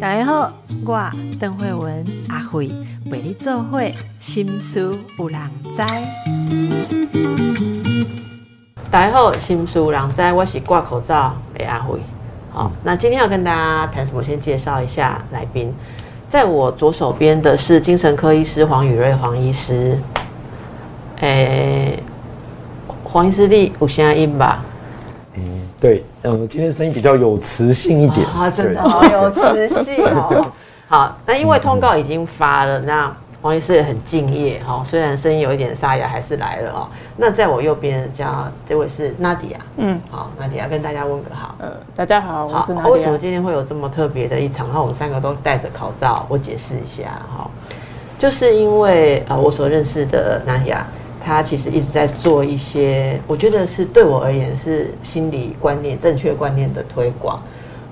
大家好，我邓慧文阿慧陪你做会心思有人知。大家好，心思有人知，我是挂口罩的阿慧。好，那今天要跟大家谈什么？先介绍一下来宾，在我左手边的是精神科医师黄宇瑞黄医师。诶、黄医师你有声音吧？嗯，对，嗯，今天声音比较有磁性一点，啊，真的对好有磁性哦。好，那因为通告已经发了，那黄医师也很敬业哈、哦，虽然声音有一点沙哑，还是来了哦。那在我右边加这位是娜迪亚，嗯，好，娜迪亚跟大家问个好。呃，大家好，我是，娜迪亚？为什么今天会有这么特别的一场？然后我们三个都戴着口罩，我解释一下哈、就是因为呃，我所认识的娜迪亚，他其实一直在做一些，我觉得是对我而言是心理观念、正确观念的推广。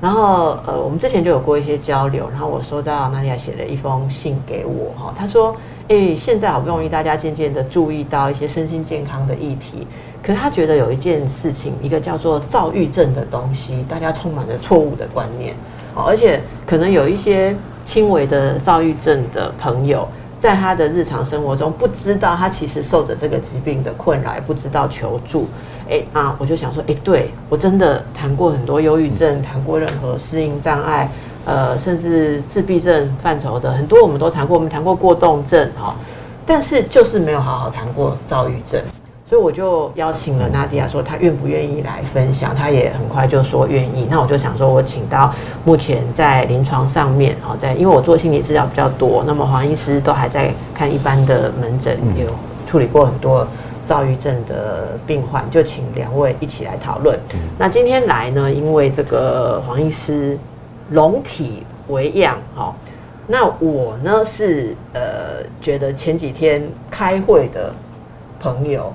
然后呃，我们之前就有过一些交流，然后我收到娜迪亚写了一封信给我哈，她说，诶，现在好不容易大家渐渐的注意到一些身心健康的议题，可是她觉得有一件事情，一个叫做躁郁症的东西，大家充满了错误的观念，而且可能有一些轻微的躁郁症的朋友，在他的日常生活中不知道他其实受着这个疾病的困扰，也不知道求助。哎啊，我就想说，哎，对我真的谈过很多忧郁症，谈过任何适应障碍，呃，甚至自闭症范畴的很多，我们都谈过，我们谈过过动症哈、但是就是没有好好谈过躁郁症。所以我就邀请了娜迪亚说，她愿不愿意来分享？她也很快就说愿意。那我就想说，我请到目前在临床上面，好在因为我做心理治疗比较多，那么黄医师都还在看一般的门诊，有处理过很多躁郁症的病患，就请两位一起来讨论。那今天来呢，因为这个黄医师龙体为样，哈、那我呢是呃觉得前几天开会的朋友哦，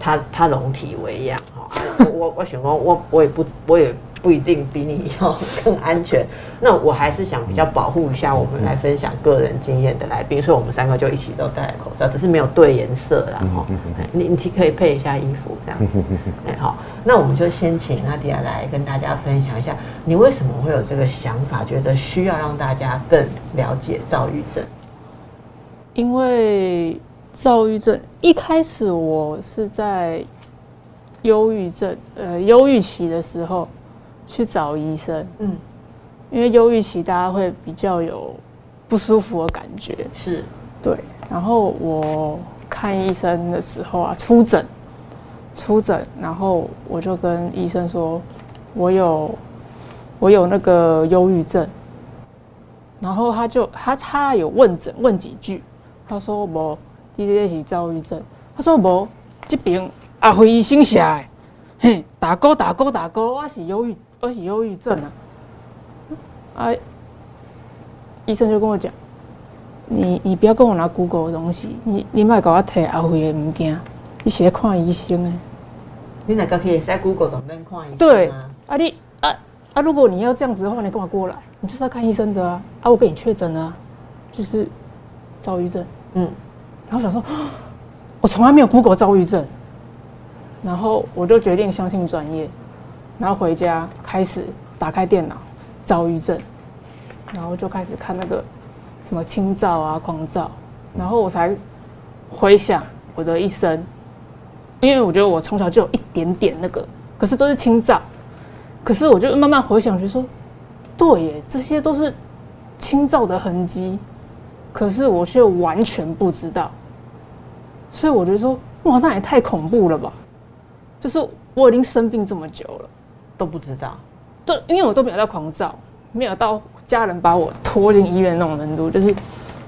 他他龙体为样哈、啊我我我选工我我也不我也不一定比你要 更安全，那我还是想比较保护一下我们来分享个人经验的来宾，所以我们三个就一起都戴了口罩，只是没有对颜色啦哈、哎你你可以配一下衣服这样子，哎好，那我们就先请阿迪亚来跟大家分享一下，你为什么会有这个想法，觉得需要让大家更了解躁郁症？因为躁郁症一开始我是在忧郁症呃忧郁期的时候去找医生，嗯，因为忧郁期大家会比较有不舒服的感觉，是。对。然后我看医生的时候啊，出诊，出诊，然后我就跟医生说，我有我有那个忧郁症，然后他就他他有问诊问几句，他说无，你这是躁郁症，他说无，这边阿辉医生写的，嘿，打勾打勾打勾，我是忧郁我是忧郁症啊，啊，医生就跟我讲。你你不要跟我拿 Google 的东西，你你莫给我摕阿辉的物件，你是在看医生的。你哪个可以在 Google 上面看一下对？啊你啊啊，如果你要这样子的话，你干嘛过来？你就是要看医生的啊！啊，我给你确诊了啊，就是躁郁症。嗯，然后想说，我从来没有 Google 躁郁症，然后我就决定相信专业，然后回家开始打开电脑，躁郁症，然后就开始看那个什么轻躁啊、狂躁，然后我才回想我的一生，因为我觉得我从小就有一点点那个，可是都是轻躁，可是我就慢慢回想，觉得说，对耶，这些都是轻躁的痕迹，可是我却完全不知道，所以我觉得说，哇，那也太恐怖了吧！就是我已经生病这么久了，都不知道。都，因为我都没有到狂躁，没有到家人把我拖进医院那种程度，就是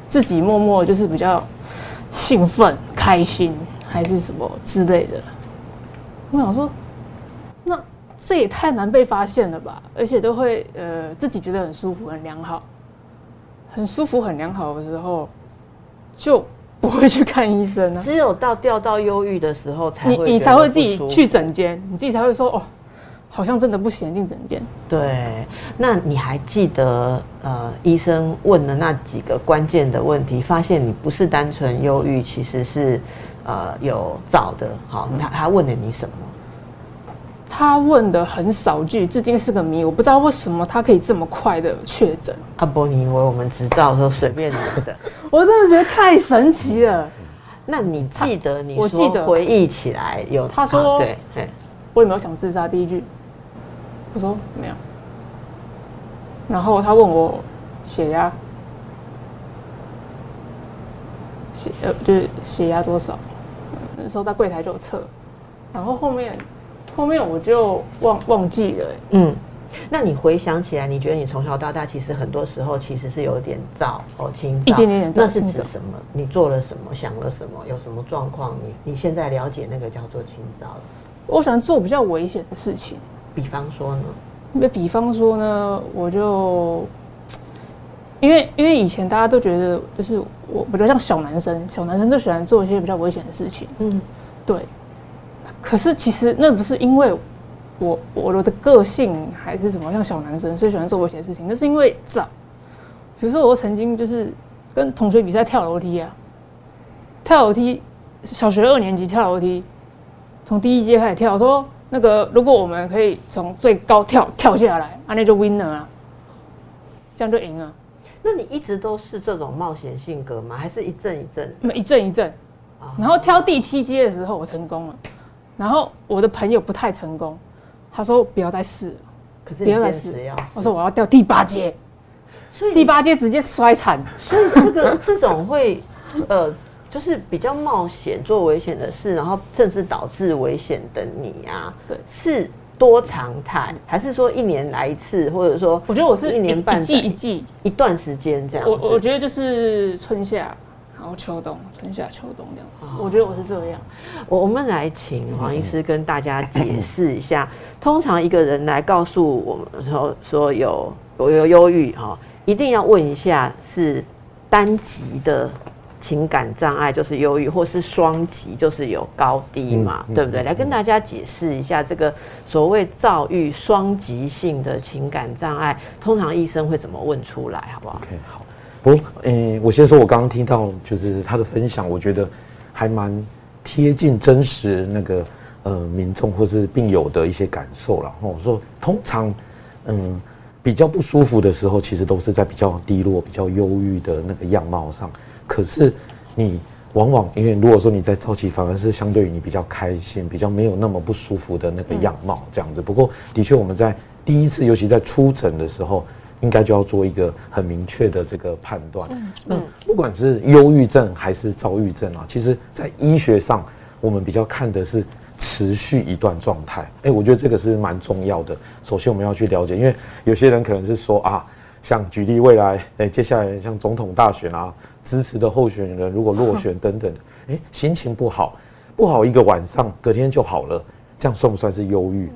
自己默默就是比较兴奋、开心还是什么之类的。我想说，那这也太难被发现了吧？而且都会呃自己觉得很舒服、很良好，很舒服、很良好的时候，就不会去看医生啊。只有到掉到忧郁的时候才你会，你才会自己去。诊间，你自己才会说哦，好像真的不行，进诊间。对，那你还记得呃，医生问的那几个关键的问题，发现你不是单纯忧郁，其实是呃有找的。好，他他问了你什么？他问的很少句，至今是个谜。我不知道为什么他可以这么快的确诊。阿伯，你以为我们执照的时候随便拿的？我真的觉得太神奇了。那你记得你我记得回忆起来有他说啊对，我有没有想自杀？第一句，我说没有。然后他问我血压，血呃就是血压多少？那时候在柜台就有测，然后后面后面我就忘忘记了、欸嗯。那你回想起来，你觉得你从小到大其实很多时候其实是有点躁哦，轻躁，一点点点那是指什么？你做了什么？想了什么？有什么状况？你你现在了解那个叫做轻躁了？我喜欢做比较危险的事情。比方说呢？那比方说呢，我就因为因为以前大家都觉得就是我比较像小男生，小男生都喜欢做一些比较危险的事情。嗯，对，可是其实那不是因为我我的个性还是什么像小男生，所以喜欢做危险的事情，那是因为早。比如说我曾经就是跟同学比赛跳楼梯啊，跳楼梯，小学二年级跳楼梯，从第一阶开始跳，说那个如果我们可以从最高跳跳下来，啊那就 winner 啊，这样就赢了。那你一直都是这种冒险性格吗？还是一阵一阵？那么一阵一阵，啊然后挑第七阶的时候我成功了，然后我的朋友不太成功，他说不要再试了，可是你不要再试。我说我要掉第八阶，所以第八阶直接摔惨。所以这个这种会呃，就是比较冒险做危险的事，然后甚至导致危险的你啊，对是多常态，还是说一年来一次，或者说我觉得我是一年半一季一季，一段时间这样子？我我觉得就是春夏，然后秋冬，春夏秋冬这样子。我觉得我是这样。我我们来请黄医师跟大家解释一下，通常一个人来告诉我们说说有有有忧郁哈，一定要问一下是单极的情感障碍，就是忧郁，或是双极，就是有高低嘛，嗯嗯对不对？来跟大家解释一下这个所谓躁郁双极性的情感障碍，通常医生会怎么问出来，好不好？OK，好。不，诶、我先说，我刚刚听到就是他的分享，我觉得还蛮贴近真实那个呃民众或是病友的一些感受了。哦，我说通常，嗯，比较不舒服的时候，其实都是在比较低落、比较忧郁的那个样貌上。可是你往往因为如果说你在早期，反而是相对于你比较开心、比较没有那么不舒服的那个样貌这样子。不过，的确我们在第一次，尤其在出诊的时候。应该就要做一个很明确的这个判断。那不管是忧郁症还是躁郁症啊，其实在医学上，我们比较看的是持续一段状态。哎，我觉得这个是蛮重要的。首先我们要去了解，因为有些人可能是说啊，像举例未来，哎，接下来像总统大选啊，支持的候选人如果落选等等，哎，心情不好，不好一个晚上，隔天就好了，这样算不算是忧郁？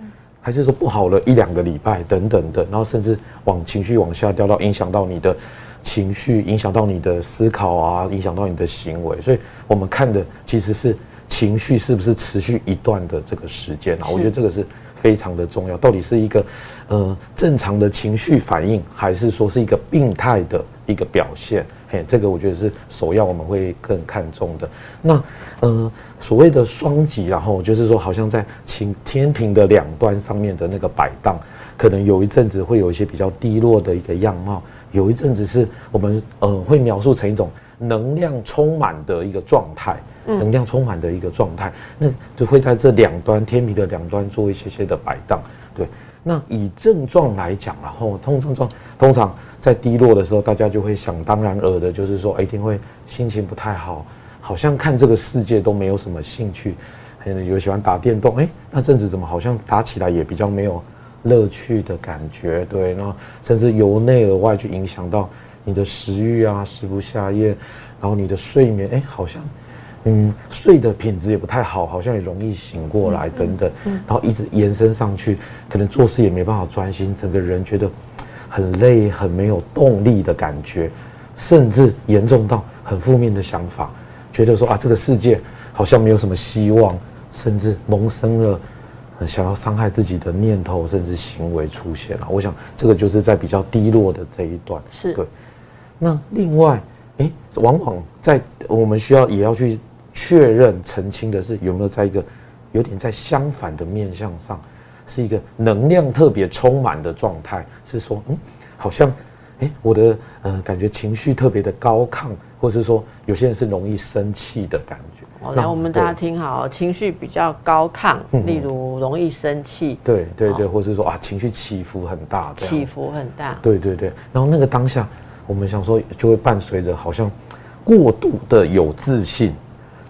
还是说不好了一两个礼拜等等的，然后甚至往情绪往下掉到影响到你的情绪，影响到你的思考啊，影响到你的行为。所以我们看的其实是情绪是不是持续一段的这个时间啊？我觉得这个是非常的重要。到底是一个呃正常的情绪反应，还是说是一个病态的一个表现？嘿，这个我觉得是首要我们会更看重的。那呃，所谓的双极，然后就是说，好像在晴天平的两端上面的那个摆荡，可能有一阵子会有一些比较低落的一个样貌，有一阵子是我们呃会描述成一种能量充满的一个状态，能量充满的一个状态，那就会在这两端天平的两端做一些些的摆荡，对。那以症状来讲，然后通症状通常在低落的时候，大家就会想当然尔的，就是说、哎一定会心情不太好，好像看这个世界都没有什么兴趣，可能有喜欢打电动，哎，那阵子怎么好像打起来也比较没有乐趣的感觉，对，那甚至由内而外去影响到你的食欲啊，食不下咽，然后你的睡眠，哎，好像。嗯，睡的品质也不太好，好像也容易醒过来等等，然后一直延伸上去，可能做事也没办法专心，整个人觉得很累、很没有动力的感觉，甚至严重到很负面的想法，觉得说啊，这个世界好像没有什么希望，甚至萌生了呃想要伤害自己的念头，甚至行为出现了。我想这个就是在比较低落的这一段，是对。那另外，诶，往往在我们需要也要去确认澄清的是有没有在一个有点在相反的面向上，是一个能量特别充满的状态，是说，嗯，好像，哎，我的呃感觉情绪特别的高亢，或是说有些人是容易生气的感觉。哦，来我们大家听好，情绪比较高亢，例如容易生气，对对对，或是说啊情绪起伏很大，起伏很大，对对对。然后那个当下，我们想说就会伴随着好像过度的有自信，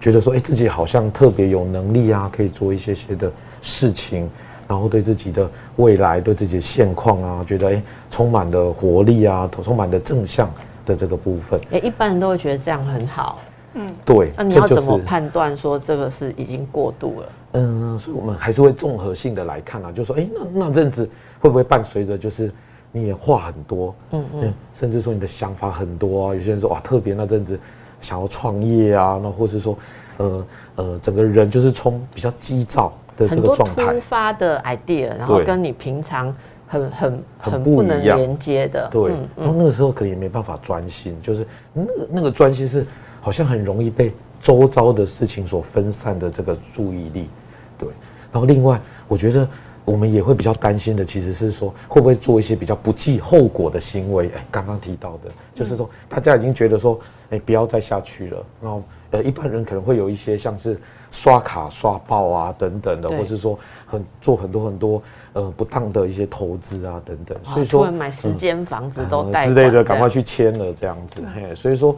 觉得说哎自己好像特别有能力啊，可以做一些些的事情，然后对自己的未来、对自己的现况啊，觉得哎充满了活力啊，充满了正向的这个部分。哎，一般人都会觉得这样很好。嗯，对，那你要怎么判断说这个是已经过度了？嗯，所以我们还是会综合性的来看啊，就说，哎，那那阵子会不会伴随着就是你也话很多，嗯嗯，甚至说你的想法很多啊？有些人说哇，特别那阵子想要创业啊，那或是说，呃呃，整个人就是从比较急躁的这个状态，突发的 idea，然后跟你平常很很很不能连接的，对，然后那个时候可能也没办法专心，就是那个那个专心是。好像很容易被周遭的事情所分散的这个注意力，对。然后另外，我觉得我们也会比较担心的，其实是说会不会做一些比较不计后果的行为？哎，刚刚提到的，就是说大家已经觉得说，哎，不要再下去了。然后，呃，一般人可能会有一些像是刷卡刷爆啊等等的，或是说很做很多很多呃不当的一些投资啊等等。所以说买十间房子都之类的，赶快去签了这样子。嘿，所以说。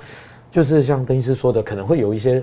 就是像邓医师说的，可能会有一些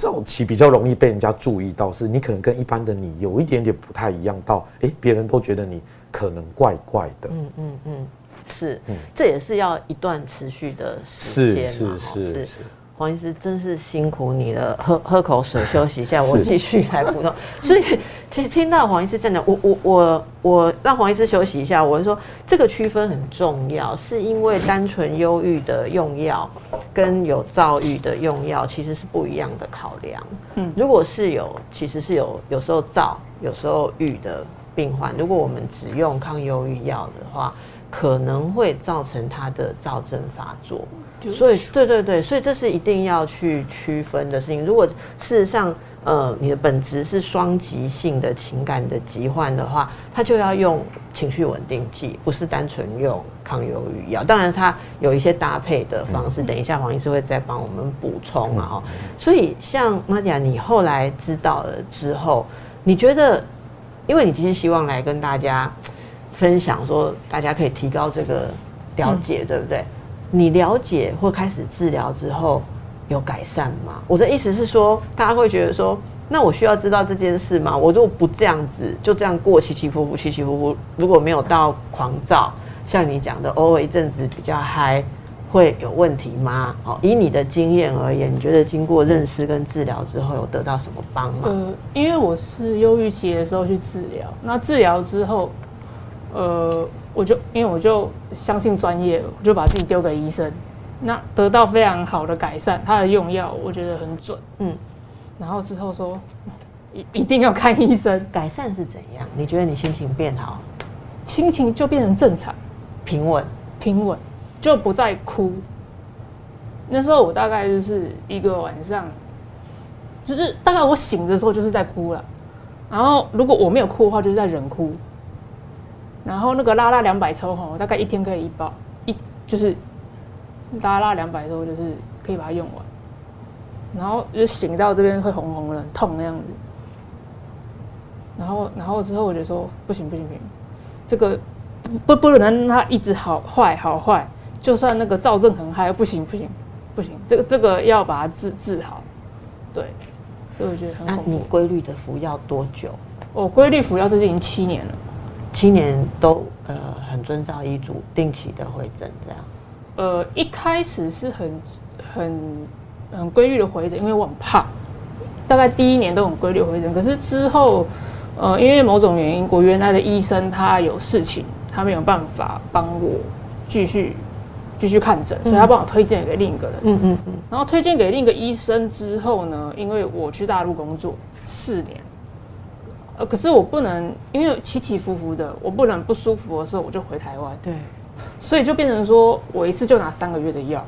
早期比较容易被人家注意到，是你可能跟一般的你有一点点不太一样，到哎，别人都觉得你可能怪怪的。嗯嗯嗯，是，这也是要一段持续的时间是是是是。黄医师真是辛苦你了，喝喝口水休息一下，我继续来补充。所以其实听到黄医师真的，我我我我让黄医师休息一下。我是说这个区分很重要，是因为单纯忧郁的用药跟有躁郁的用药其实是不一样的考量。嗯，如果是有其实是有有时候躁有时候郁的病患，如果我们只用抗忧郁药的话，可能会造成他的躁症发作。所以，对对对，所以这是一定要去区分的事情。如果事实上，呃，你的本质是双极性的情感的疾患的话，他就要用情绪稳定剂，不是单纯用抗忧郁药。当然，它有一些搭配的方式。等一下，黄医师会再帮我们补充啊？哦，所以像玛雅，你后来知道了之后，你觉得，因为你今天希望来跟大家分享，说大家可以提高这个了解，对不对？你了解或开始治疗之后有改善吗？我的意思是说，大家会觉得说，那我需要知道这件事吗？我如果不这样子，就这样过起起伏伏，起起伏伏，如果没有到狂躁，像你讲的，偶尔一阵子比较嗨，会有问题吗？哦，以你的经验而言，你觉得经过认识跟治疗之后，有得到什么帮吗？呃，因为我是忧郁期的时候去治疗，那治疗之后，呃。我就因为我就相信专业，我就把自己丢给医生，那得到非常好的改善。他的用药我觉得很准，嗯，然后之后说一一定要看医生。改善是怎样？你觉得你心情变好？心情就变成正常，平稳，平稳，就不再哭。那时候我大概就是一个晚上，就是大概我醒的时候就是在哭了，然后如果我没有哭的话，就是在忍哭。然后那个拉拉两百抽哈，大概一天可以一包一，就是拉拉两百抽，就是可以把它用完。然后就醒到这边会红红的，痛那样子。然后，然后之后我就说不行不行不行，这个不不能让它一直好坏好坏，就算那个躁症很嗨，不行不行不行，这个这个要把它治治好。对，所以我觉得很恐怖。你规律的服药多久？我规律服药这已经七年了。七年都呃很遵照医嘱，定期的回诊这样。呃，一开始是很很很规律的回诊，因为我很怕。大概第一年都很规律回诊，可是之后呃因为某种原因，我原来的医生他有事情，他没有办法帮我继续继续看诊，所以他帮我推荐给另一个人。嗯嗯嗯。然后推荐给另一个医生之后呢，因为我去大陆工作四年。呃，可是我不能，因为起起伏伏的，我不能不舒服的时候我就回台湾。对，所以就变成说我一次就拿三个月的药，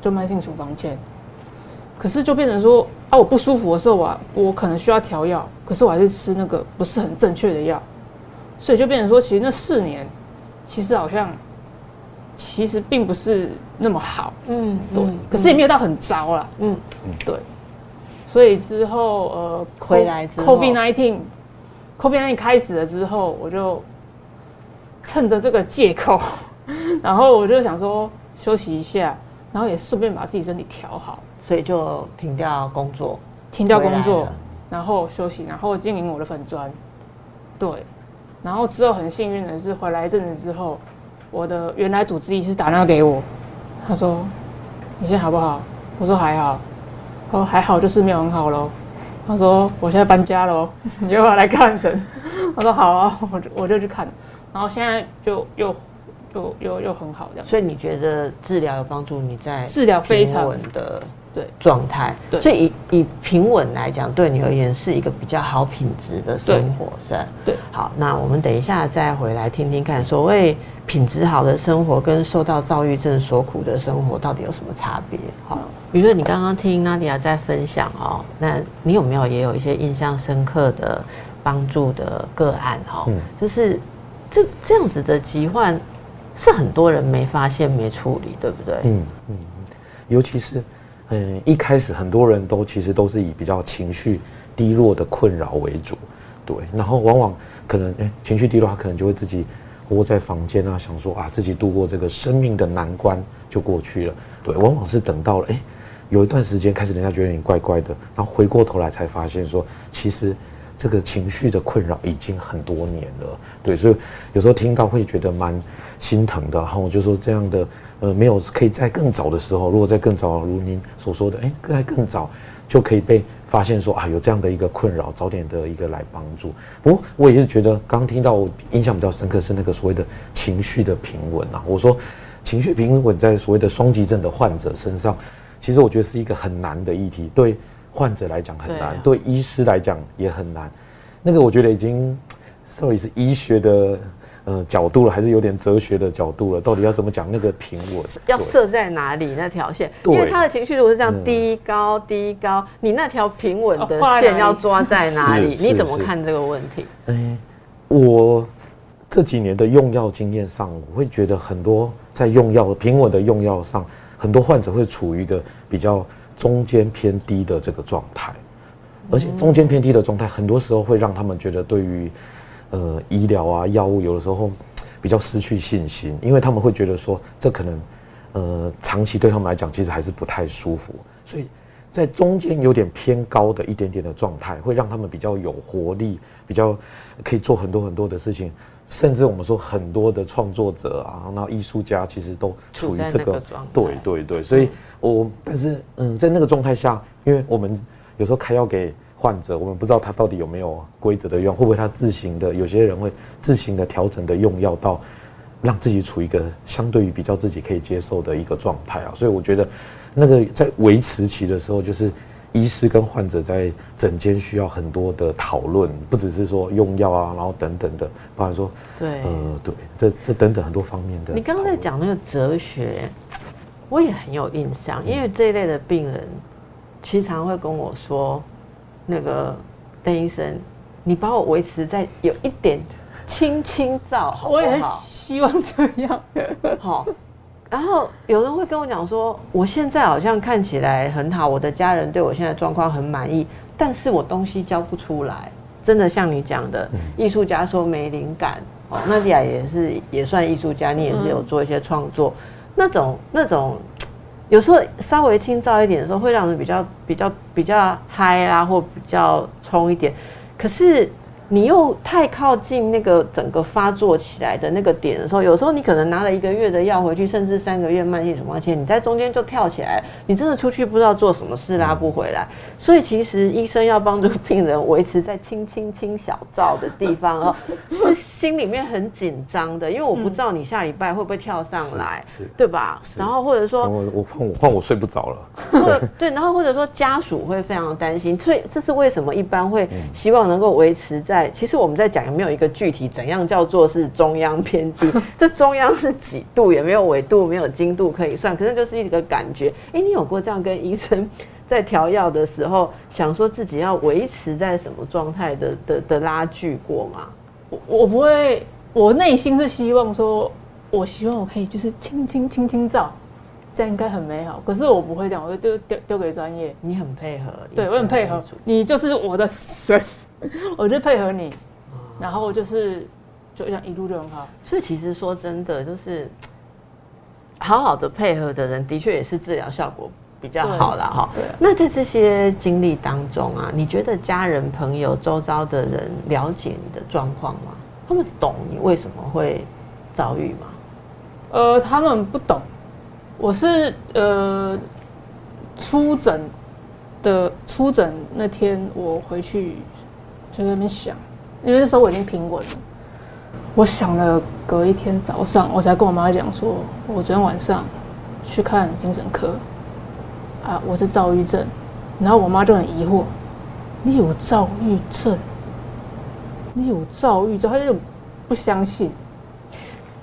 就慢性处方签。可是就变成说啊，我不舒服的时候啊，我可能需要调药，可是我还是吃那个不是很正确的药。所以就变成说，其实那四年，其实好像其实并不是那么好，嗯，对，可是也没有到很糟啦，嗯，对。所以之后呃回来之后，COVID nineteen COVID nineteen 开始了之后，我就趁着这个借口，然后我就想说休息一下，然后也顺便把自己身体调好，所以就停掉工作，停掉工作，然后休息，然后经营我的粉砖，对，然后之后很幸运的是回来一阵子之后，我的原来主治医师打电话给我，他说你现在好不好？我说还好，他说还好就是没有很好喽。他说我现在搬家喽，你要不要来看诊？我说好啊，我就我就去看，然后现在就又又又又很好这样，所以你觉得治疗有帮助你在治疗非常稳的对状态？对所以以以平稳来讲，对你而言是一个比较好品质的生活，是吧？对好，那我们等一下再回来听听看，所谓品质好的生活跟受到躁郁症所苦的生活到底有什么差别？好，比如说你刚刚听娜迪亚在分享哦，那你有没有也有一些印象深刻的帮助的个案？哈、嗯就是这这样子的疾患是很多人没发现、没处理，对不对？嗯嗯，尤其是嗯一开始很多人都其实都是以比较情绪低落的困扰为主，对，然后往往可能哎、情绪低落，他可能就会自己窝在房间啊，想说啊自己度过这个生命的难关就过去了，对，往往是等到了哎、有一段时间开始人家觉得你怪怪的，然后回过头来才发现说其实。这个情绪的困扰已经很多年了，对，所以有时候听到会觉得蛮心疼的。然后我就说这样的，呃，没有可以在更早的时候，如果在更早，如您所说的，哎，在更早就可以被发现说啊，有这样的一个困扰，早点的一个来帮助。不过我也是觉得，刚听到我印象比较深刻是那个所谓的情绪的平稳啊。我说情绪平稳在所谓的双极症的患者身上，其实我觉得是一个很难的议题，对患者来讲很难，对啊对医师来讲也很难。那个我觉得已经 到底是医学的呃角度了，还是有点哲学的角度了？到底要怎么讲那个平稳？要设在哪里那条线？因为他的情绪如果是这样嗯低高低高，你那条平稳的线要抓在哪里？你怎么看这个问题？哎，我这几年的用药经验上，我会觉得很多在用药平稳的用药上，很多患者会处于一个比较中间偏低的这个状态，而且中间偏低的状态，很多时候会让他们觉得对于呃医疗啊药物有的时候比较失去信心，因为他们会觉得说这可能呃长期对他们来讲其实还是不太舒服，所以在中间有点偏高的一点点的状态，会让他们比较有活力，比较可以做很多很多的事情。甚至我们说很多的创作者啊，那艺术家其实都处于这个对对对，所以我但是嗯，在那个状态下，因为我们有时候开药给患者，我们不知道他到底有没有规则的用，会不会他自行的，有些人会自行的调整的用药到让自己处于一个相对于比较自己可以接受的一个状态啊，所以我觉得那个在维持期的时候，就是医师跟患者在诊间需要很多的讨论，不只是说用药啊，然后等等的，包含说对，呃对，这这等等很多方面的。你刚刚在讲那个哲学，我也很有印象，因为这一类的病人，其实常会跟我说，那个邓医生，你把我维持在有一点轻轻躁，我也很？希望这样。好。然后有人会跟我讲说，我现在好像看起来很好，我的家人对我现在状况很满意，但是我东西交不出来。真的像你讲的，艺术家说没灵感，哦，娜迪亚也是也算艺术家，你也是有做一些创作，那种那种，有时候稍微轻躁一点的时候，会让人比较比较比较嗨啦，或比较冲一点。可是你又太靠近那个整个发作起来的那个点的时候，有时候你可能拿了一个月的药回去，甚至三个月慢性处方签，你在中间就跳起来，你真的出去不知道做什么事拉不回来。所以其实医生要帮助病人维持在轻轻轻小灶的地方哦，是心里面很紧张的，因为我不知道你下礼拜会不会跳上来，是是对吧？然后或者说我我换我换我睡不着了。或者 对，然后或者说家属会非常担心，所以这是为什么一般会希望能够维持在。其实我们在讲有没有一个具体怎样叫做是中央偏低？这中央是几度？也没有纬度，没有经度可以算，可是就是一个感觉。哎，你有过这样跟医生在调药的时候，想说自己要维持在什么状态的的的拉锯过吗？我我不会，我内心是希望说，我希望我可以就是轻轻轻轻照，这样应该很美好。可是我不会这样，我就丢丢丢给专业。你很配合，对我很配合，你就是我的神，我就配合你，然后就是就这样一路就很好。所以其实说真的，就是好好的配合的人，的确也是治疗效果比较好了哈。对。那在这些经历当中啊，你觉得家人、朋友、周遭的人了解你的状况吗？他们懂你为什么会遭遇吗？呃，他们不懂。我是呃出诊的出诊那天，我回去就在那边想，因为那时候我已经平稳了。我想了，隔一天早上，我才跟我妈讲说，我昨天晚上去看精神科，啊，我是躁郁症。然后我妈就很疑惑，你有躁郁症？你有躁郁症？她就不相信。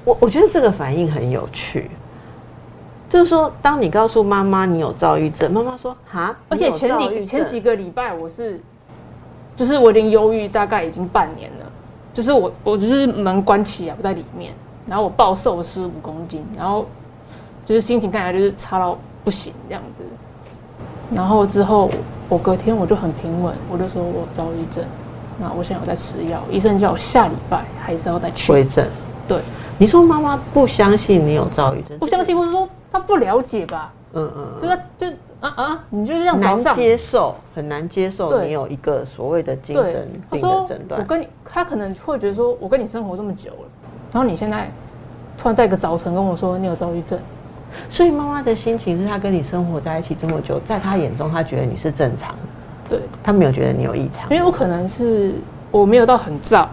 我我觉得这个反应很有趣，就是说，当你告诉妈妈你有躁郁症，妈妈说哈，而且前几前几个礼拜我是，就是我已经忧郁大概已经半年了。就是我，我就是门关起来不在里面，然后我暴瘦十五公斤，然后就是心情看起来就是差到不行这样子。然后之后我隔天我就很平稳，我就说我躁郁症，那我现在有在吃药，医生叫我下礼拜还是要再去。回诊。对，你说妈妈不相信你有躁郁症，不相信，或者说她不了解吧？嗯嗯，就是就。啊啊！你就是这样难接受，很难接受你有一个所谓的精神病的诊断。我跟你，他可能会觉得说，我跟你生活这么久了，然后你现在突然在一个早晨跟我说你有躁郁症，所以妈妈的心情是她跟你生活在一起这么久，在她眼中，她觉得你是正常，对她没有觉得你有异常。因为我可能是我没有到很躁，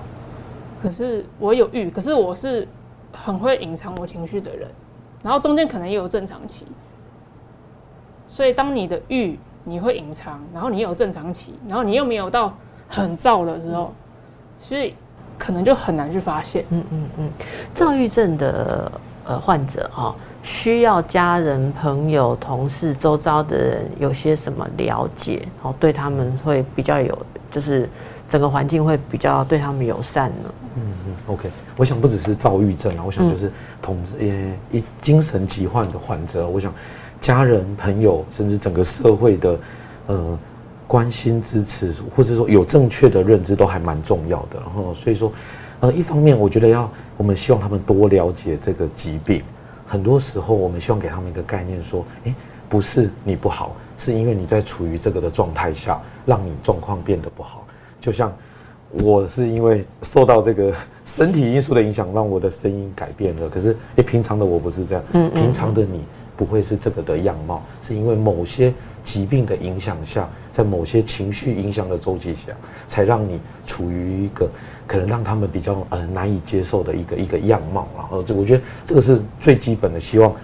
可是我有郁，可是我是很会隐藏我情绪的人，然后中间可能也有正常期。所以，当你的欲你会隐藏，然后你有正常期，然后你又没有到很躁的时候，所以可能就很难去发现。嗯嗯嗯，躁郁症的呃患者哈，需要家人、朋友、同事、周遭的人有些什么了解，然哦，对他们会比较有，就是整个环境会比较对他们友善呢。嗯嗯，OK，我想不只是躁郁症啊，我想就是同呃一精神疾患的患者，我想。家人、朋友，甚至整个社会的，呃，关心、支持，或者说有正确的认知，都还蛮重要的。然后，所以说，呃，一方面，我觉得要我们希望他们多了解这个疾病。很多时候，我们希望给他们一个概念，说，诶，不是你不好，是因为你在处于这个的状态下，让你状况变得不好。就像我是因为受到这个身体因素的影响，让我的声音改变了。可是，诶，平常的我不是这样。嗯嗯。平常的你。不会是这个的样貌，是因为某些疾病的影响下，在某些情绪影响的周期下，才让你处于一个可能让他们比较呃难以接受的一个一个样貌。然后这我觉得这个是最基本的，希望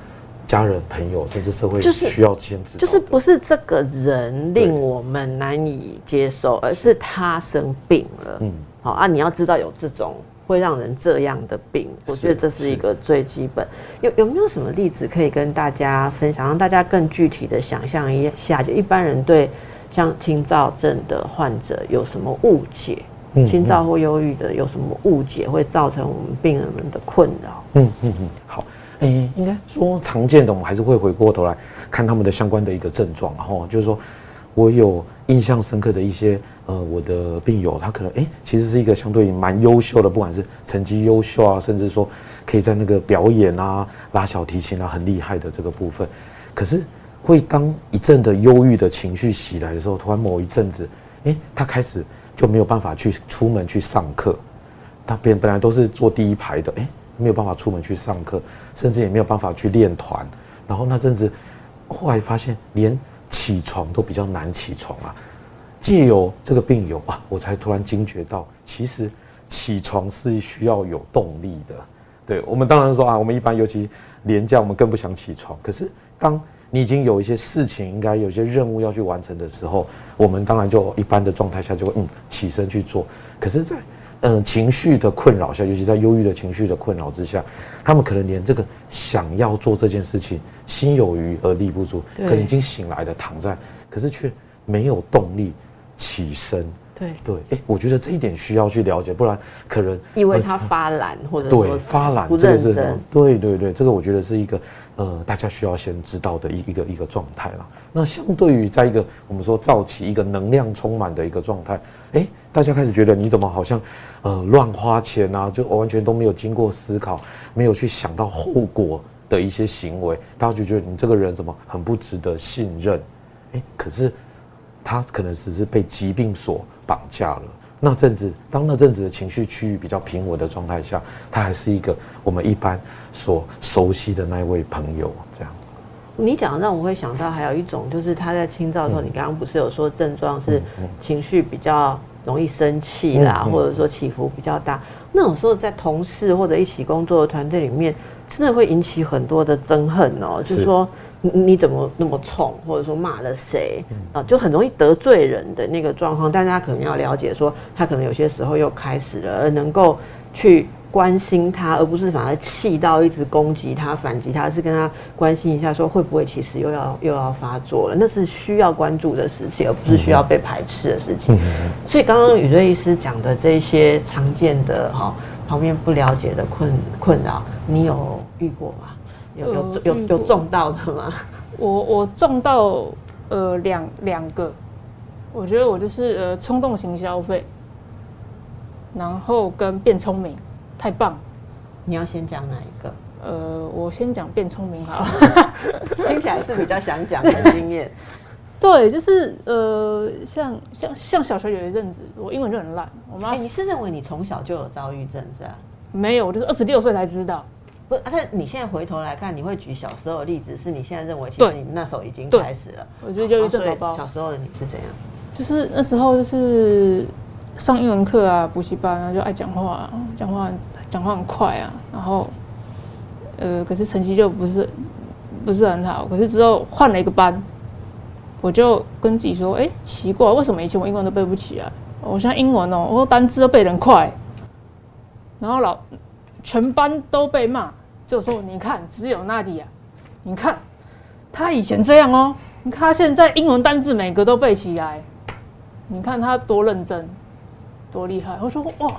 家人、朋友甚至社会需要坚持。就是不是这个人令我们难以接受，而是他生病了。嗯，好啊，你要知道有这种。会让人这样的病，我觉得这是一个最基本。有有没有什么例子可以跟大家分享，让大家更具体的想象一下？就一般人对像轻躁症的患者有什么误解？轻躁或忧郁的有什么误解，会造成我们病人们的困扰？嗯嗯嗯，好，诶，应该说常见的，我们还是会回过头来看他们的相关的一个症状，然后就是说。我有印象深刻的一些呃，我的病友，他可能哎，其实是一个相对蛮优秀的，不管是成绩优秀啊，甚至说可以在那个表演啊、拉小提琴啊很厉害的这个部分，可是会当一阵的忧郁的情绪袭来的时候，突然某一阵子，哎，他开始就没有办法去出门去上课，他本本来都是坐第一排的，哎，没有办法出门去上课，甚至也没有办法去练团，然后那阵子后来发现连。起床都比较难起床啊，借由这个病友啊，我才突然惊觉到，其实起床是需要有动力的。对我们当然说啊，我们一般尤其年假，我们更不想起床。可是当你已经有一些事情，应该有些任务要去完成的时候，我们当然就一般的状态下就会嗯起身去做。可是，在嗯情绪的困扰下，尤其在忧郁的情绪的困扰之下，他们可能连这个想要做这件事情。心有余而力不足，可能已经醒来的，躺在，可是却没有动力起身。对，对，哎，我觉得这一点需要去了解，不然可能因为他发懒或者对说发懒不这个是对对对，这个我觉得是一个呃大家需要先知道的一一个一个状态啦。那相对于在一个我们说造起一个能量充满的一个状态，哎，大家开始觉得你怎么好像呃乱花钱啊，就完全都没有经过思考，没有去想到后果的一些行为，大家就觉得你这个人怎么很不值得信任，哎，可是他可能只是被疾病所绑架了。那阵子，当那阵子的情绪区域比较平稳的状态下，他还是一个我们一般所熟悉的那一位朋友，这样。你讲让我会想到还有一种，就是他在清照的时候，你刚刚不是有说症状是情绪比较容易生气啦，嗯嗯或者说起伏比较大，那种时候在同事或者一起工作的团队里面，真的会引起很多的憎恨哦，就是是说你你怎么那么冲，或者说骂了谁啊，就很容易得罪人的那个状况。但是他可能要了解说，他可能有些时候又开始了，而能够去。关心他，而不是反而气到一直攻击他、反击他，是跟他关心一下，说会不会其实又要又要发作了？那是需要关注的事情，而不是需要被排斥的事情。所以刚刚宇瑞医师讲的这些常见的哈、旁边不了解的困困扰，你有遇过吗？有有呃有有中到的吗？我我中到呃两两个，我觉得我就是呃冲动型消费，然后跟变聪明，太棒。你要先讲哪一个？呃，我先讲变聪明好了。听起来是比较想讲的经验。对，就是呃，像像像小学有一阵子，我英文就很烂，我妈哎、你是认为你从小就有躁郁症是吧？没有，我就是二十六岁才知道。不，啊但你现在回头来看，你会举小时候的例子，是你现在认为其实你那时候已经开始了。我就是忧郁哦所以症宝宝小时候的你是怎样？就是那时候就是上英文课啊，补习班啊，就爱讲话、啊，讲话讲话很快啊，然后呃，可是成绩就不是不是很好。可是之后换了一个班，我就跟自己说，哎、奇怪，为什么以前我英文都背不起啊？我现在英文哦，我单词都背得很快，然后老全班都被骂，就说你看，只有娜迪亚，你看他以前这样哦，你看他现在英文单字每个都背起来，你看他多认真，多厉害。我说哇，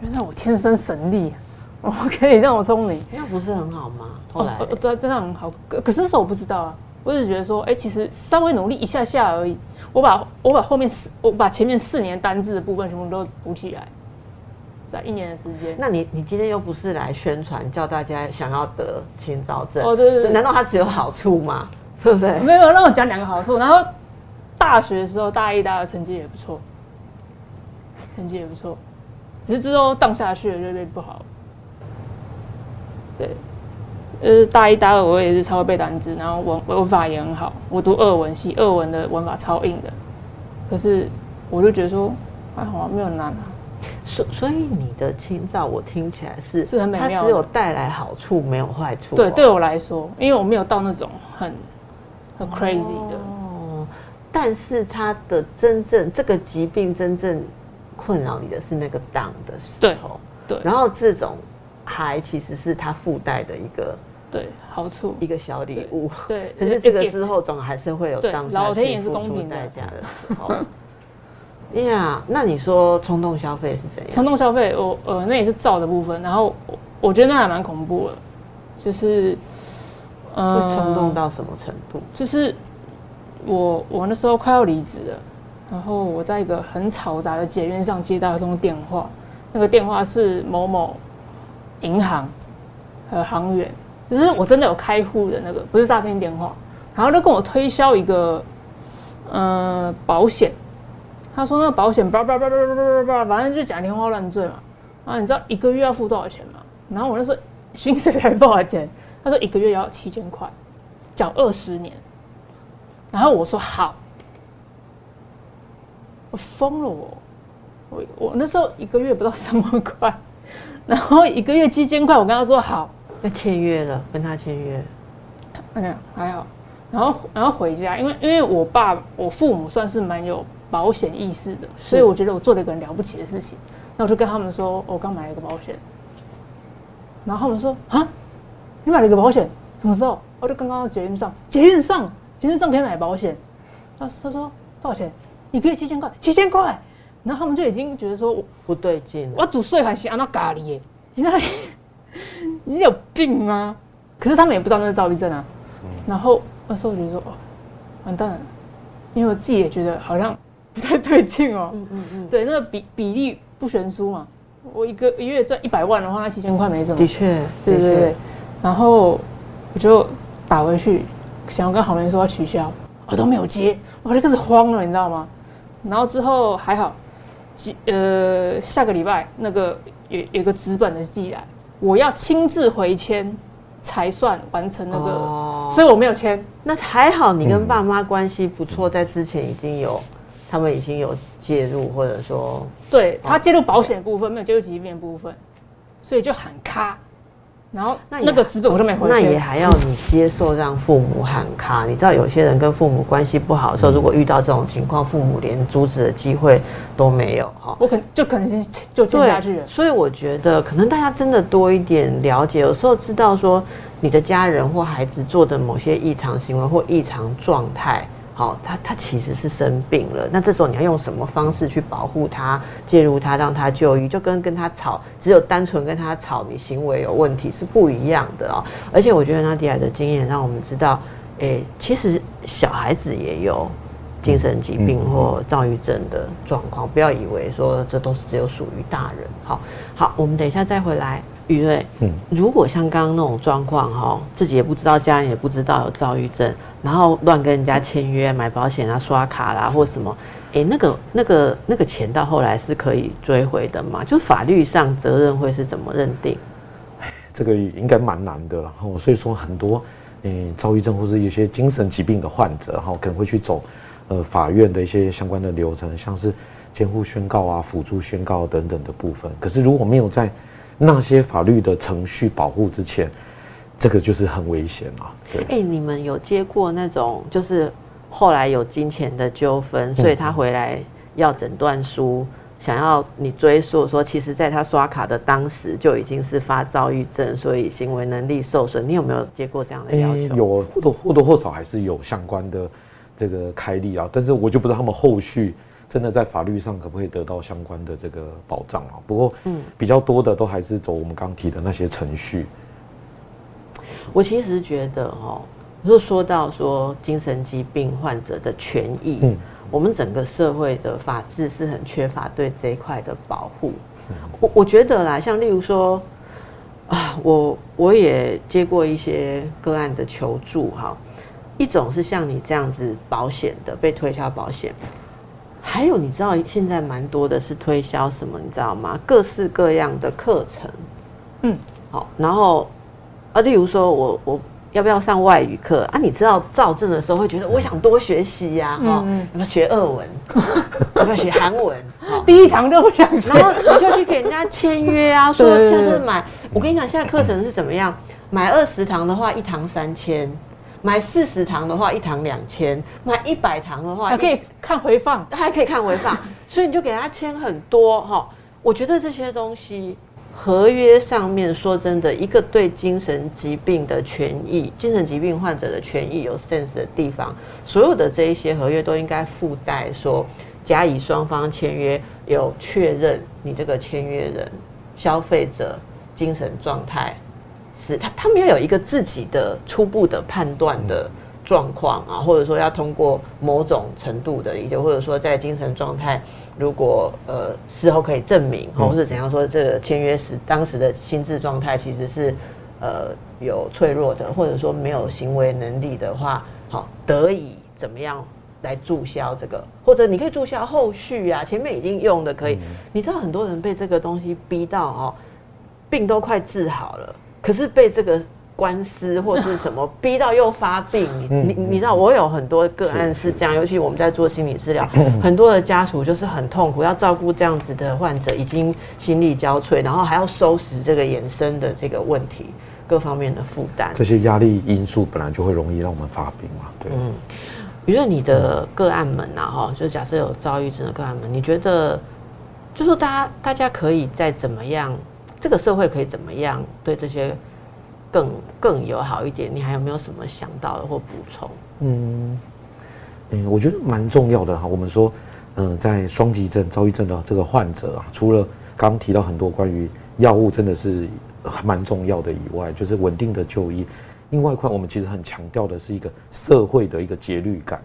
原来我天生神力，我可以让我聪明。那不是很好吗？后来、哦呃对，真的很好。可可是那时候我不知道啊，我只是觉得说，哎、其实稍微努力一下下而已，我把我把后面四，我把前面四年单字的部分全部都补起来，在一年的时间。那你你今天又不是来宣传叫大家想要得清早症？哦对对对难道它只有好处吗？对不对？没有让我讲两个好处，然后大学的时候大一、大二成绩也不错，成绩也不错，只是之后荡下去了就变不好了。对，呃，大一、大二我也是超会背单词，然后文文法也很好，我读二文系，二文的文法超硬的，可是我就觉得说还好啊，没有难啊。所所以你的清照，我听起来是是很美妙它只有带来好处，没有坏处哦、对，对我来说，因为我没有到那种很很 crazy 的。哦，但是它的真正这个疾病真正困扰你的是那个 down 的时对候，对然后这种还其实是它附带的一个对，好处。一个小礼物。对，可是这个之后总还是会有老天爷是公平代价的时候。呀，那你说冲动消费是怎样？冲动消费，我呃那也是造的部分，然后我我觉得那还蛮恐怖的，就是呃冲动到什么程度？就是我我那时候快要离职了，然后我在一个很嘈杂的捷运上接到一通电话，那个电话是某某银行和行员，就是我真的有开户的那个，不是诈骗电话，然后就跟我推销一个呃保险，他说那个保险叭叭叭叭叭叭叭，反正就讲天花乱坠嘛。然后你知道一个月要付多少钱吗？然后我那时候薪水才多少钱？他说一个月要七千块，缴二十年。然后我说好，我疯了我，我我那时候一个月不到三万块，然后一个月七千块，我跟他说好，那签约了，跟他签约，嗯，还好。然后然后回家，因为因为我爸我父母算是蛮有保险意识的，所以我觉得我做了一个很了不起的事情。那我就跟他们说，我刚买了一个保险。然后他们说啊，你买了一个保险，什么时候？我就刚刚在捷运上，捷运上，捷运上可以买保险。他他说多少钱？你可以七千块，七千块。然后他们就已经觉得说，我不对劲。我煮睡还是安那咖喱耶，你那 你有病吗？可是他们也不知道那是躁郁症啊。然后那时候我觉得说，哦，完蛋了，因为我自己也觉得好像不太对劲哦。嗯嗯嗯，对，那个比比例不悬殊嘛。我一个一月赚一百万的话，那七千块没什么的。确，对对对。然后我就打回去，想要跟好人说要取消，我都没有接，我就开始慌了，你知道吗？然后之后还好，几呃下个礼拜那个有有个纸本的寄来，我要亲自回签才算完成那个，所以我没有签。那还好，你跟爸妈关系不错，在之前已经有他们已经有介入，或者说对他介入保险部分，没有介入疾病部分，所以就喊卡。然后那那个资本我就没回那也还要你接受让父母喊卡。你知道有些人跟父母关系不好的时候，如果遇到这种情况，父母连阻止的机会都没有哈。我可就可能先就签下去了。所以我觉得可能大家真的多一点了解，有时候知道说你的家人或孩子做的某些异常行为或异常状态。好，他他其实是生病了，那这时候你要用什么方式去保护他、介入他、让他就医，就跟跟他吵，只有单纯跟他吵，你行为有问题是不一样的哦。而且我觉得纳迪亚的经验让我们知道，诶，其实小孩子也有精神疾病或躁郁症的状况，不要以为说这都是只有属于大人。好，好，我们等一下再回来。雨瑞，嗯，如果像刚刚那种状况哈，自己也不知道，家人也不知道有躁郁症，然后乱跟人家签约买保险啊、刷卡啦或什么，哎，那个、那个、那个钱到后来是可以追回的吗？就法律上责任会是怎么认定？这个应该蛮难的，然后所以说很多，嗯，躁郁症或是一些精神疾病的患者哈，可能会去走，呃，法院的一些相关的流程，像是监护宣告啊、辅助宣告等等的部分。可是如果没有在那些法律的程序保护之前，这个就是很危险啊。对，哎，你们有接过那种就是后来有金钱的纠纷，所以他回来要诊断书，想要你追溯说，其实在他刷卡的当时就已经是发躁郁症，所以行为能力受损。你有没有接过这样的要求？有，或多或多或少还是有相关的这个开立啊，但是我就不知道他们后续。真的在法律上可不可以得到相关的这个保障啊？不过，嗯，比较多的都还是走我们刚提的那些程序。我其实觉得哈，如果说到说精神疾病患者的权益，嗯，我们整个社会的法治是很缺乏对这一块的保护。我我觉得啦，像例如说啊，我我也接过一些个案的求助哈，一种是像你这样子保险的被推销保险。还有，你知道现在蛮多的是推销什么？你知道吗？各式各样的课程，嗯，好，然后啊，例如说我我要不要上外语课啊？你知道造证的时候会觉得我想多学习呀，哈，要不要学俄文？要不要学韩文？第一堂都不想学，然后你就去给人家签约啊，说下次买。我跟你讲，现在课程是怎么样？买二十堂的话，一堂三千。买四十堂的话，一堂两千；买一百堂的话，还可以看回放，还可以看回放。所以你就给他签很多哈。我觉得这些东西，合约上面说真的，一个对精神疾病的权益、精神疾病患者的权益有 sense 的地方，所有的这一些合约都应该附带说，甲乙双方签约有确认你这个签约人消费者精神状态。是他，他们要有一个自己的初步的判断的状况啊，或者说要通过某种程度的理解，或者说在精神状态，如果呃事后可以证明，或者怎样说这个签约时当时的心智状态其实是呃有脆弱的，或者说没有行为能力的话，好得以怎么样来注销这个，或者你可以注销后续啊，前面已经用的可以，你知道很多人被这个东西逼到哦，病都快治好了。可是被这个官司或是什么 逼到又发病，你你你知道，我有很多个案是这样，尤其我们在做心理治疗，很多的家属就是很痛苦，要照顾这样子的患者，已经心力交瘁，然后还要收拾这个衍生的这个问题，各方面的负担。这些压力因素本来就会容易让我们发病嘛，对。嗯，比如你的个案们呐，哈，就假设有躁郁症的个案们，你觉得，就说大家大家可以再怎么样？这个社会可以怎么样对这些更更友好一点？你还有没有什么想到的或补充？嗯嗯，我觉得蛮重要的哈。我们说呃，在双极症、躁郁症的这个患者啊，除了刚提到很多关于药物真的是蛮重要的以外，就是稳定的就医。另外一块，我们其实很强调的是一个社会的一个节律感，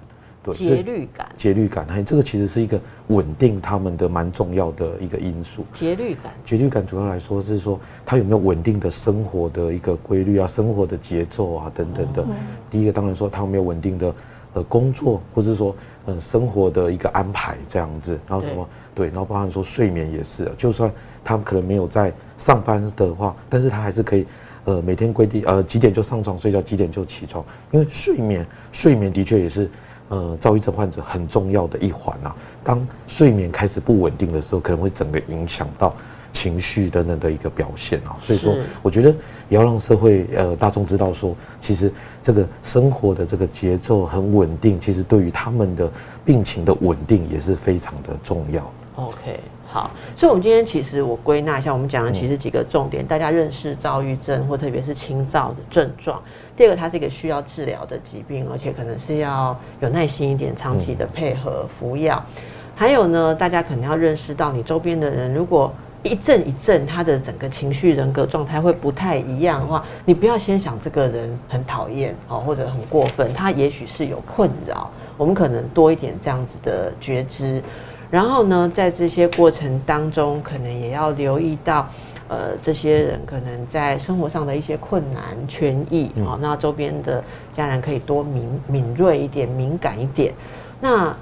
对，节律感，节律感，还这个其实是一个稳定他们的蛮重要的一个因素。节律感，节律感主要来说是说他有没有稳定的生活的一个规律啊，生活的节奏啊等等的。第一个当然说他有没有稳定的呃工作，或者是说呃生活的一个安排这样子，然后什么对，然后包含说睡眠也是，就算他可能没有在上班的话，但是他还是可以。呃，每天规定呃几点就上床睡觉，几点就起床，因为睡眠睡眠的确也是呃躁郁症患者很重要的一环啊。当睡眠开始不稳定的时候，可能会整个影响到情绪等等的一个表现啊。所以说，我觉得也要让社会呃大众知道说，其实这个生活的这个节奏很稳定，其实对于他们的病情的稳定也是非常的重要。OK。好，所以，我们今天其实我归纳一下，我们讲的其实几个重点，大家认识躁郁症或特别是轻躁的症状。第二个，它是一个需要治疗的疾病，而且可能是要有耐心一点，长期的配合服药。还有呢，大家可能要认识到，你周边的人如果一阵一阵，他的整个情绪人格状态会不太一样的话，你不要先想这个人很讨厌哦，或者很过分，他也许是有困扰。我们可能多一点这样子的觉知。然后呢，在这些过程当中，可能也要留意到，呃，这些人可能在生活上的一些困难、权益啊，那周边的家人可以多敏敏锐一点、敏感一点。那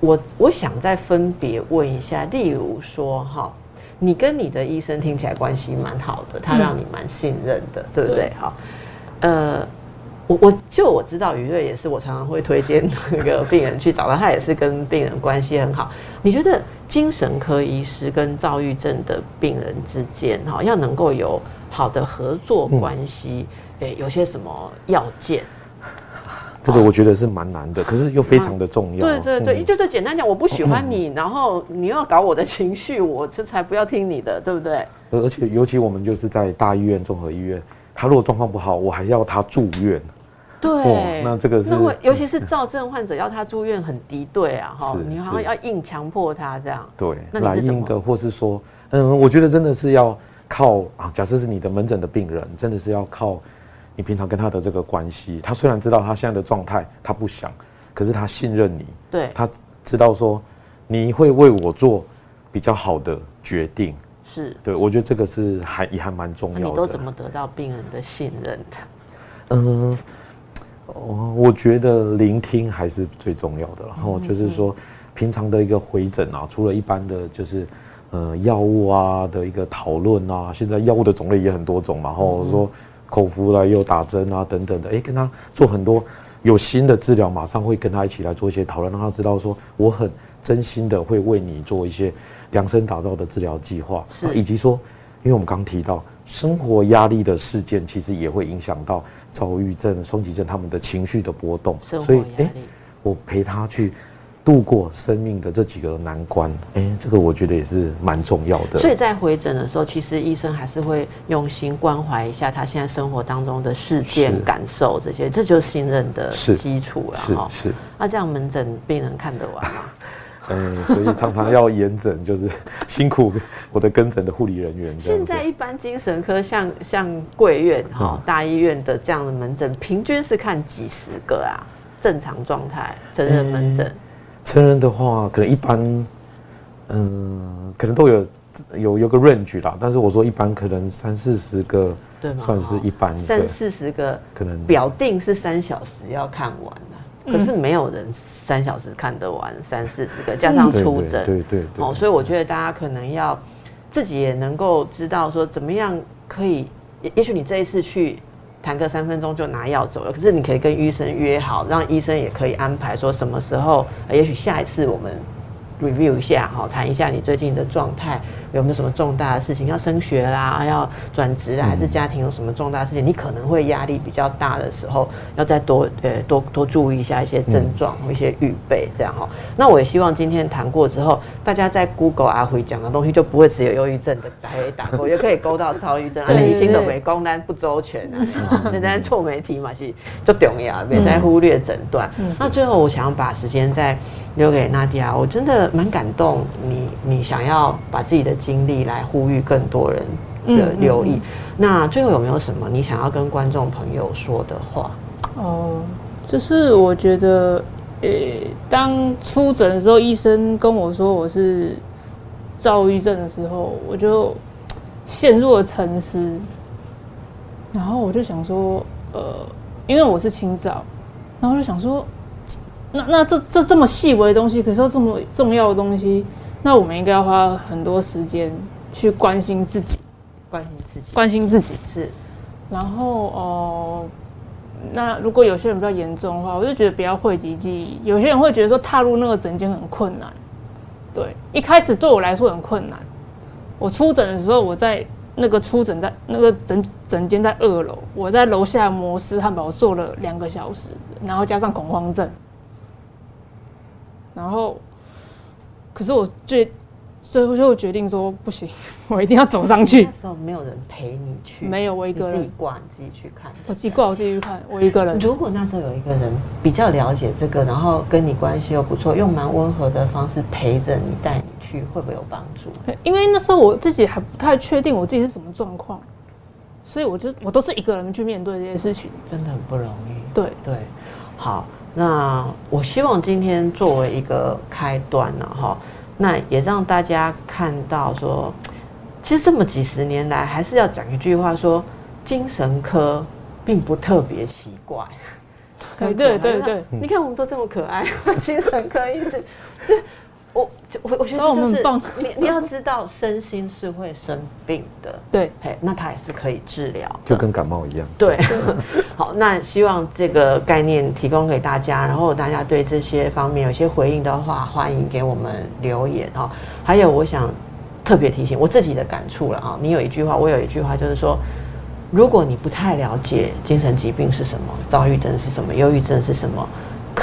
我我想再分别问一下，例如说哈，你跟你的医生听起来关系蛮好的，他让你蛮信任的，对不对？哈，呃。我我就我知道于瑞也是我常常会推荐那个病人去找他，他也是跟病人关系很好。你觉得精神科医师跟躁郁症的病人之间哈，要能够有好的合作关系，诶，有些什么要件？这个我觉得是蛮难的，可是又非常的重要。对对对，就是简单讲，我不喜欢你，然后你又要搞我的情绪，我这才不要听你的，对不对？而且尤其我们就是在大医院、综合医院，他如果状况不好，我还是要他住院。对，那这个是，尤其是躁症患者要他住院很敌对啊，哈，你好像要硬强迫他这样。对，来硬的，或是说，嗯，我觉得真的是要靠啊，假设是你的门诊的病人，真的是要靠你平常跟他的这个关系。他虽然知道他现在的状态，他不想，可是他信任你，对，他知道说你会为我做比较好的决定。是，对我觉得这个是还也还蛮重要的。你都怎么得到病人的信任的？嗯。哦，我觉得聆听还是最重要的。然后就是说，平常的一个回诊啊，除了一般的就是呃药物啊的一个讨论啊，现在药物的种类也很多种嘛。然后说口服啦，又打针啊等等的，哎，跟他做很多有新的治疗，马上会跟他一起来做一些讨论，让他知道说我很真心的会为你做一些量身打造的治疗计划，以及说，因为我们刚提到。生活压力的事件，其实也会影响到躁郁症、双极症他们的情绪的波动。所以，哎，我陪他去度过生命的这几个难关，哎，这个我觉得也是蛮重要的。所以在回诊的时候，其实医生还是会用心关怀一下他现在生活当中的事件、感受这些，这就是信任的基础了。是是。那这样门诊病人看得完吗？嗯，所以常常要严诊，就是辛苦我的跟诊的护理人员。现在一般精神科像像贵院哈大医院的这样的门诊，平均是看几十个啊？正常状态成人门诊，成人的话可能一般，嗯，可能都有有有个 range 啦。但是我说一般可能三四十个，对算是一般。三四十个可能表定是三小时要看完。可是没有人三小时看得完三四十个，加上出诊，对对对，哦，所以我觉得大家可能要自己也能够知道说怎么样可以，也也许你这一次去谈个三分钟就拿药走了，可是你可以跟医生约好，让医生也可以安排说什么时候，也许下一次我们 review 一下哈，谈一下你最近的状态。有没有什么重大的事情要升学啦，要转职啊，还是家庭有什么重大事情？你可能会压力比较大的时候，要再多呃多多注意一下一些症状和一些预备，这样哈。那我也希望今天谈过之后，大家在 Google 阿辉讲的东西就不会只有忧郁症的可以打勾，也可以勾到躁郁症啊、理性的美工单不周全啊。现在做媒体嘛，是就重要，别再忽略诊断。那最后，我想要把时间再留给娜迪亚，我真的蛮感动你，你想要把自己的经历来呼吁更多人的嗯留意。嗯那最后有没有什么你想要跟观众朋友说的话？哦，就是我觉得，诶、当出诊的时候，医生跟我说我是躁郁症的时候，我就陷入了沉思。然后我就想说，呃，因为我是清早，然后我就想说，那那这这这么细微的东西，可是又这么重要的东西，那我们应该要花很多时间去关心自己，关心自己关心自己。是然后哦、那如果有些人比较严重的话，我就觉得不要讳疾忌医。有些人会觉得说踏入那个诊间很困难，对，一开始对我来说很困难。我出诊的时候，我在那个出诊在那个诊诊间在二楼，我在楼下摩斯汉堡坐了两个小时，然后加上恐慌症，然后可是我最最后就决定说不行，我一定要走上去那。时候没有人陪你去，没有我一个人自己挂，你自己去看。我自己挂，我自己去看，我一个人。如果那时候有一个人比较了解这个，然后跟你关系又不错，用蛮温和的方式陪着你带你去，会不会有帮助？因为那时候我自己还不太确定我自己是什么状况，所以我就我都是一个人去面对这些事情。真的很不容易。对，对，好，那我希望今天作为一个开端呢，哈，那也让大家看到说，其实这么几十年来，还是要讲一句话说，精神科并不特别奇怪。哎 对对对 你看我们都这么可爱，精神科医生，对我我我觉得就是棒你你要知道，身心是会生病的，对，嘿，那它也是可以治疗，就跟感冒一样。对，好，那希望这个概念提供给大家，然后大家对这些方面有些回应的话，欢迎给我们留言哈。还有，我想特别提醒我自己的感触了啊，你有一句话，我有一句话，就是说，如果你不太了解精神疾病是什么，躁郁症是什么，忧郁症是什么。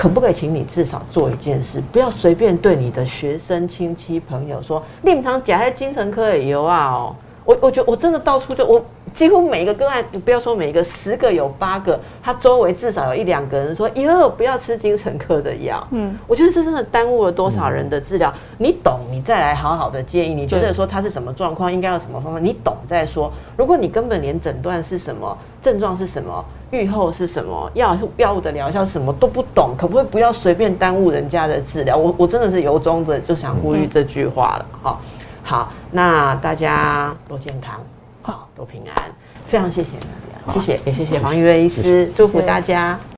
可不可以请你至少做一件事，不要随便对你的学生、亲戚、朋友说，你们堂假在精神科也有啊哦。我我觉得我真的到处就我几乎每一个个案，你不要说每一个，十个有八个，他周围至少有一两个人说，哟，不要吃精神科的药。嗯，我觉得这真的耽误了多少人的治疗。你懂，你再来好好的建议。你觉得对说他是什么状况，应该有什么方法，你懂再说。如果你根本连诊断是什么、症状是什么、预后是什么、药药物的疗效是什么都不懂，可不可以不要随便耽误人家的治疗？我我真的是由衷的就想呼吁这句话了。好，好，那大家都健康，好，都平安。非常谢谢谢谢，也谢谢黄玉瑞医师，祝福大家。